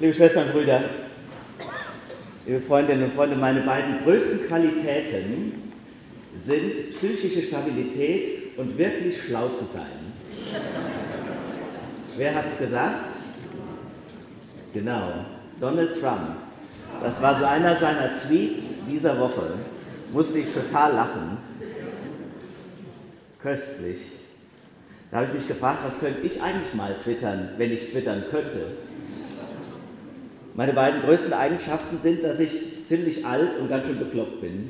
Liebe Schwestern und Brüder, liebe Freundinnen und Freunde, meine beiden größten Qualitäten sind psychische Stabilität und wirklich schlau zu sein. Wer hat es gesagt? Genau, Donald Trump. Das war einer seiner Tweets dieser Woche. Musste ich total lachen. Köstlich. Da habe ich mich gefragt, was könnte ich eigentlich mal twittern, wenn ich twittern könnte. Meine beiden größten Eigenschaften sind, dass ich ziemlich alt und ganz schön bekloppt bin.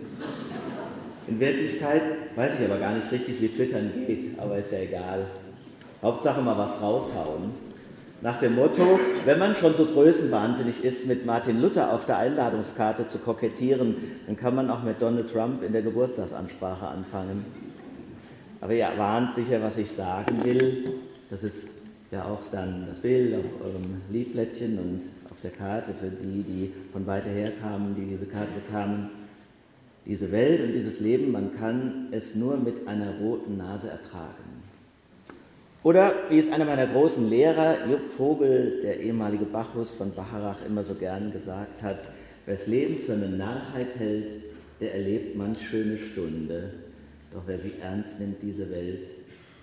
In Wirklichkeit weiß ich aber gar nicht richtig, wie Twittern geht, aber ist ja egal. Hauptsache mal was raushauen. Nach dem Motto, wenn man schon so größenwahnsinnig ist, mit Martin Luther auf der Einladungskarte zu kokettieren, dann kann man auch mit Donald Trump in der Geburtstagsansprache anfangen. Aber ihr ahnt sicher, was ich sagen will. Das ist ja auch dann das Bild auf eurem Liedblättchen und auf der Karte für die, die von weiter her kamen, die diese Karte bekamen. Diese Welt und dieses Leben, man kann es nur mit einer roten Nase ertragen. Oder wie es einer meiner großen Lehrer, Jupp Vogel, der ehemalige Bacchus von Bacharach, immer so gern gesagt hat, wer das Leben für eine Narrheit hält, der erlebt manch schöne Stunde. Doch wer sie ernst nimmt, diese Welt,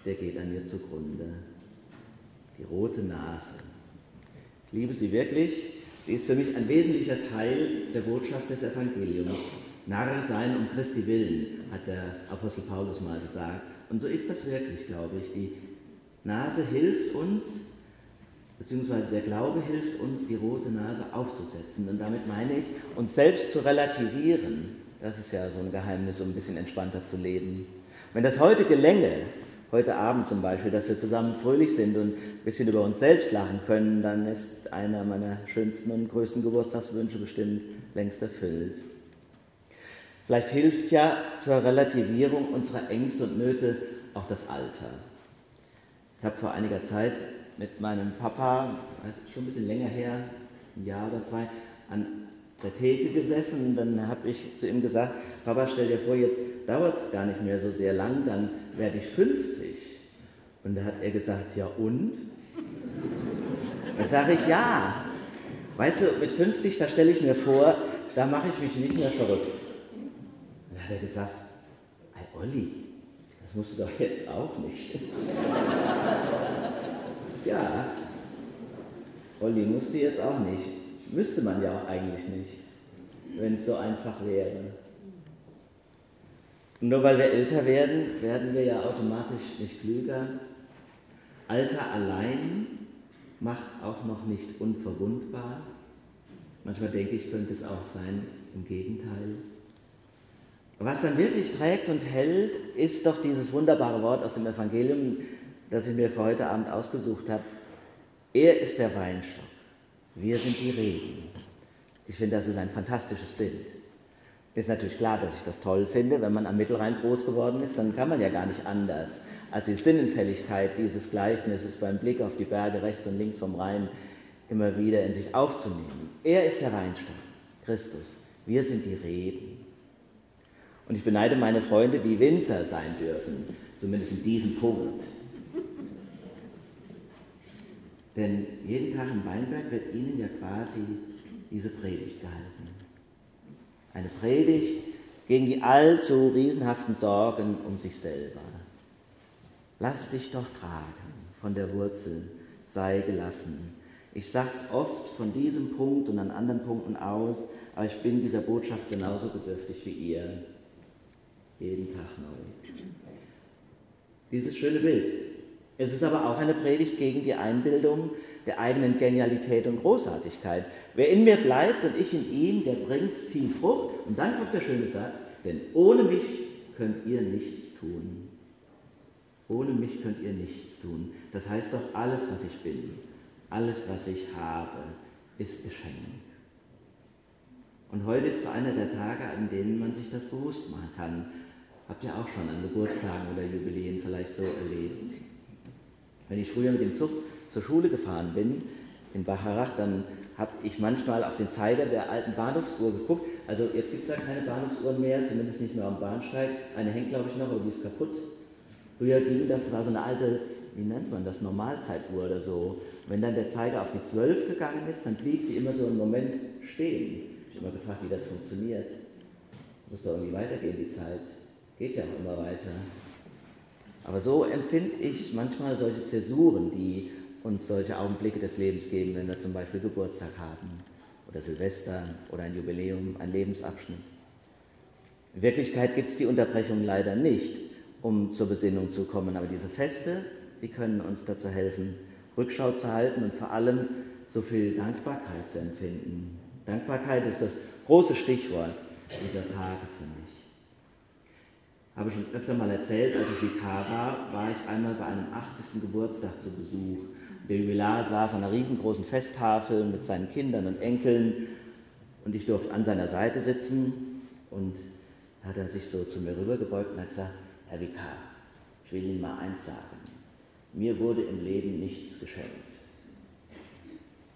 der geht an ihr zugrunde. Die rote Nase. Ich liebe sie wirklich. Sie ist für mich ein wesentlicher Teil der Botschaft des Evangeliums. Narr sein um Christi willen, hat der Apostel Paulus mal gesagt. Und so ist das wirklich, glaube ich. Die Nase hilft uns, beziehungsweise der Glaube hilft uns, die rote Nase aufzusetzen. Und damit meine ich, uns selbst zu relativieren. Das ist ja so ein Geheimnis, um ein bisschen entspannter zu leben. Wenn das heute gelänge, heute Abend zum Beispiel, dass wir zusammen fröhlich sind und ein bisschen über uns selbst lachen können, dann ist einer meiner schönsten und größten Geburtstagswünsche bestimmt längst erfüllt. Vielleicht hilft ja zur Relativierung unserer Ängste und Nöte auch das Alter. Ich habe vor einiger Zeit mit meinem Papa, schon ein bisschen länger her, ein Jahr oder zwei, an der Theke gesessen und dann habe ich zu ihm gesagt, Papa, stell dir vor, jetzt dauert es gar nicht mehr so sehr lang, dann werde ich 50. Und da hat er gesagt, ja und? Da sage ich, ja. Weißt du, mit 50, da stelle ich mir vor, da mache ich mich nicht mehr verrückt. Und dann hat er gesagt, hey Olli, das musst du doch jetzt auch nicht. ja, Olli musste jetzt auch nicht. Müsste man ja auch eigentlich nicht, wenn es so einfach wäre. Und nur weil wir älter werden, werden wir ja automatisch nicht klüger. Alter allein macht auch noch nicht unverwundbar. Manchmal denke ich, könnte es auch sein, im Gegenteil. Was dann wirklich trägt und hält, ist doch dieses wunderbare Wort aus dem Evangelium, das ich mir für heute Abend ausgesucht habe. Er ist der Weinstock, wir sind die Reben. Ich finde, das ist ein fantastisches Bild. Ist natürlich klar, dass ich das toll finde. Wenn man am Mittelrhein groß geworden ist, dann kann man ja gar nicht anders, als die Sinnenfälligkeit dieses Gleichnisses beim Blick auf die Berge rechts und links vom Rhein immer wieder in sich aufzunehmen. Er ist der Weinstock, Christus. Wir sind die Reben. Und ich beneide meine Freunde, die Winzer sein dürfen, zumindest in diesem Punkt. Denn jeden Tag im Weinberg wird ihnen ja quasi diese Predigt gehalten. Eine Predigt gegen die allzu riesenhaften Sorgen um sich selber. Lass dich doch tragen von der Wurzel, sei gelassen. Ich sag's oft von diesem Punkt und an anderen Punkten aus, aber ich bin dieser Botschaft genauso bedürftig wie ihr. Jeden Tag neu. Dieses schöne Bild. Es ist aber auch eine Predigt gegen die Einbildung der eigenen Genialität und Großartigkeit. Wer in mir bleibt und ich in ihm, der bringt viel Frucht. Und dann kommt der schöne Satz, denn ohne mich könnt ihr nichts tun. Ohne mich könnt ihr nichts tun. Das heißt doch, alles, was ich bin, alles, was ich habe, ist Geschenk. Und heute ist so einer der Tage, an denen man sich das bewusst machen kann. Habt ihr auch schon an Geburtstagen oder Jubiläen vielleicht so erlebt? Wenn ich früher mit dem Zug zur Schule gefahren bin, in Bacharach, dann habe ich manchmal auf den Zeiger der alten Bahnhofsuhr geguckt. Also jetzt gibt es ja keine Bahnhofsuhren mehr, zumindest nicht mehr am Bahnsteig. Eine hängt, glaube ich, noch, aber die ist kaputt. Früher ging das, war so eine alte wie nennt man das, Normalzeituhr oder so. Wenn dann der Zeiger auf die 12 gegangen ist, dann blieb die immer so einen Moment stehen. Ich habe immer gefragt, wie das funktioniert. Muss doch irgendwie weitergehen, die Zeit. Geht ja auch immer weiter. Aber so empfinde ich manchmal solche Zäsuren, die uns solche Augenblicke des Lebens geben, wenn wir zum Beispiel Geburtstag haben oder Silvester oder ein Jubiläum, ein Lebensabschnitt. In Wirklichkeit gibt es die Unterbrechung leider nicht, um zur Besinnung zu kommen, aber diese Feste, die können uns dazu helfen, Rückschau zu halten und vor allem so viel Dankbarkeit zu empfinden. Dankbarkeit ist das große Stichwort dieser Tage für mich. Habe ich schon öfter mal erzählt, als ich Vikar war, war ich einmal bei einem 80. Geburtstag zu Besuch. Der Jubilar saß an einer riesengroßen Festtafel mit seinen Kindern und Enkeln und ich durfte an seiner Seite sitzen und hat er sich so zu mir rübergebeugt und hat gesagt, Herr Vikar, ich will Ihnen mal eins sagen. Mir wurde im Leben nichts geschenkt.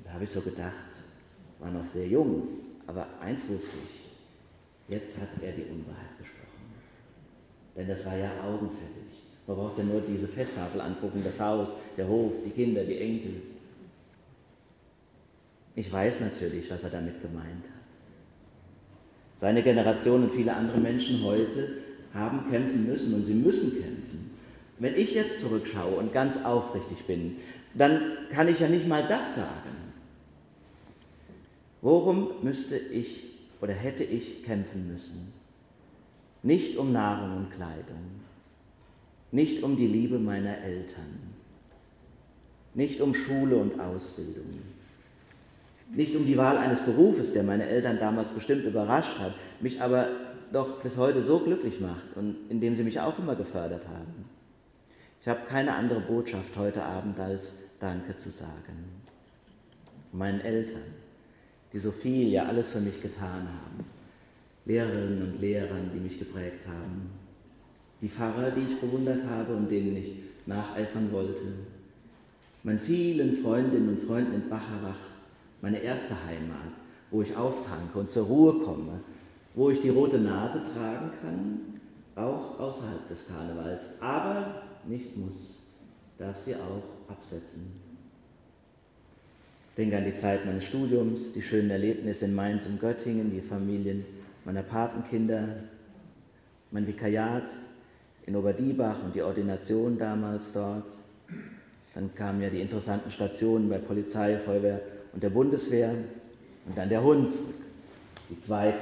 Da habe ich so gedacht, war noch sehr jung, aber eins wusste ich, jetzt hat er die Unwahrheit. Denn das war ja augenfällig. Man braucht ja nur diese Festtafel angucken, das Haus, der Hof, die Kinder, die Enkel. Ich weiß natürlich, was er damit gemeint hat. Seine Generation und viele andere Menschen heute haben kämpfen müssen und sie müssen kämpfen. Wenn ich jetzt zurückschaue und ganz aufrichtig bin, dann kann ich ja nicht mal das sagen. Worum müsste ich oder hätte ich kämpfen müssen? Nicht um Nahrung und Kleidung, nicht um die Liebe meiner Eltern, nicht um Schule und Ausbildung, nicht um die Wahl eines Berufes, der meine Eltern damals bestimmt überrascht hat, mich aber doch bis heute so glücklich macht und in dem sie mich auch immer gefördert haben. Ich habe keine andere Botschaft heute Abend als Danke zu sagen. Meinen Eltern, die so viel, ja alles für mich getan haben. Lehrerinnen und Lehrern, die mich geprägt haben. Die Pfarrer, die ich bewundert habe und denen ich nacheifern wollte. Meinen vielen Freundinnen und Freunden in Bacharach, meine erste Heimat, wo ich auftanke und zur Ruhe komme, wo ich die rote Nase tragen kann, auch außerhalb des Karnevals, aber nicht muss, darf sie auch absetzen. Ich denke an die Zeit meines Studiums, die schönen Erlebnisse in Mainz und Göttingen, die Familien meiner Patenkinder, mein Vikariat in Oberdiebach und die Ordination damals dort. Dann kamen ja die interessanten Stationen bei Polizei, Feuerwehr und der Bundeswehr und dann der Hund zurück, die zweite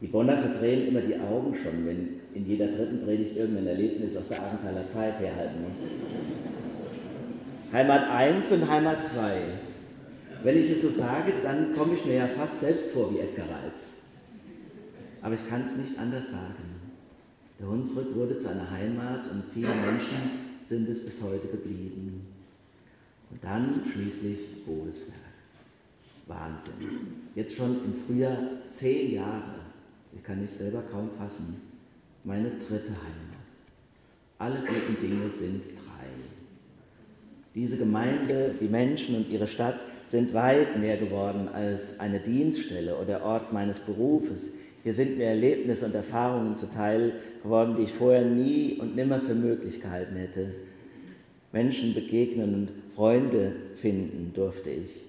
Die Bonner verdrehen immer die Augen schon, wenn in jeder dritten Predigt irgendein Erlebnis aus der Abenthaler Zeit herhalten muss. Heimat 1 und Heimat 2. Wenn ich es so sage, dann komme ich mir ja fast selbst vor wie Edgar Reitz. Aber ich kann es nicht anders sagen. Der Hunsrück wurde zu einer Heimat und viele Menschen sind es bis heute geblieben. Und dann schließlich Bodesberg. Wahnsinn. Jetzt schon im Frühjahr zehn Jahre. Ich kann mich selber kaum fassen. Meine dritte Heimat. Alle guten Dinge sind drei. Diese Gemeinde, die Menschen und ihre Stadt sind weit mehr geworden als eine Dienststelle oder Ort meines Berufes. Hier sind mir Erlebnisse und Erfahrungen zuteil geworden, die ich vorher nie und nimmer für möglich gehalten hätte. Menschen begegnen und Freunde finden durfte ich,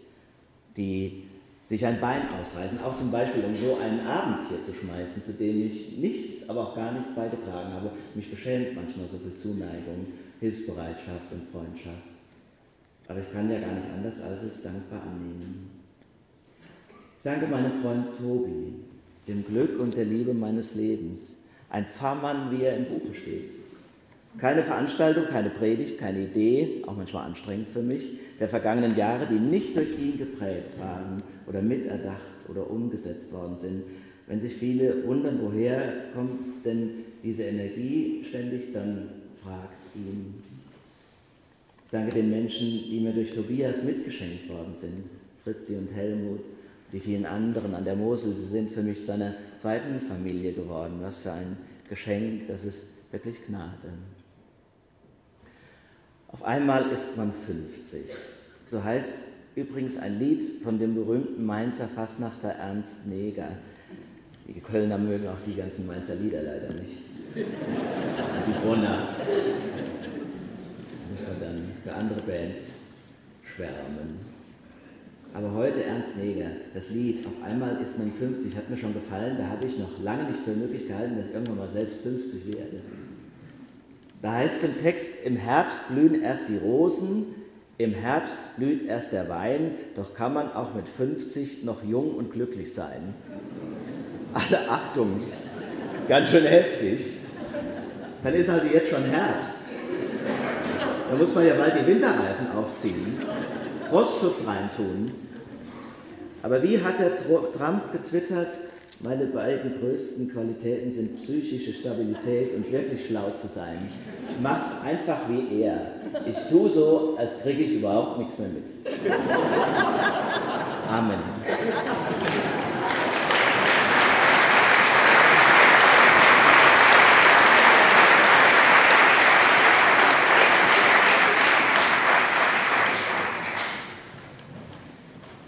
die sich ein Bein ausreißen, auch zum Beispiel um so einen Abend hier zu schmeißen, zu dem ich nichts, aber auch gar nichts beigetragen habe. Mich beschämt manchmal so viel Zuneigung, Hilfsbereitschaft und Freundschaft. Aber ich kann ja gar nicht anders, als es dankbar annehmen. Ich danke meinem Freund Tobi, dem Glück und der Liebe meines Lebens. Ein Pfarrmann, wie er im Buche steht. Keine Veranstaltung, keine Predigt, keine Idee, auch manchmal anstrengend für mich, der vergangenen Jahre, die nicht durch ihn geprägt waren oder miterdacht oder umgesetzt worden sind. Wenn sich viele wundern, woher kommt denn diese Energie ständig, dann fragt ihn, danke den Menschen, die mir durch Tobias mitgeschenkt worden sind, Fritzi und Helmut, die vielen anderen an der Mosel. Sie sind für mich zu einer zweiten Familie geworden. Was für ein Geschenk, das ist wirklich Gnade. Auf einmal ist man 50. So heißt übrigens ein Lied von dem berühmten Mainzer Fassnachter Ernst Neger. Die Kölner mögen auch die ganzen Mainzer Lieder leider nicht. Die Brunner. Man dann für andere Bands schwärmen. Aber heute Ernst Neger, das Lied Auf einmal ist man 50, hat mir schon gefallen. Da habe ich noch lange nicht für möglich gehalten, dass ich irgendwann mal selbst 50 werde. Da heißt es im Text, im Herbst blühen erst die Rosen, im Herbst blüht erst der Wein, doch kann man auch mit 50 noch jung und glücklich sein. Alle Achtung, ganz schön heftig. Dann ist also jetzt schon Herbst. Da muss man ja bald die Winterreifen aufziehen. Frostschutz reintun. Aber wie hat der Trump getwittert, meine beiden größten Qualitäten sind psychische Stabilität und wirklich schlau zu sein. Ich mach's einfach wie er. Ich tue so, als kriege ich überhaupt nichts mehr mit. Amen.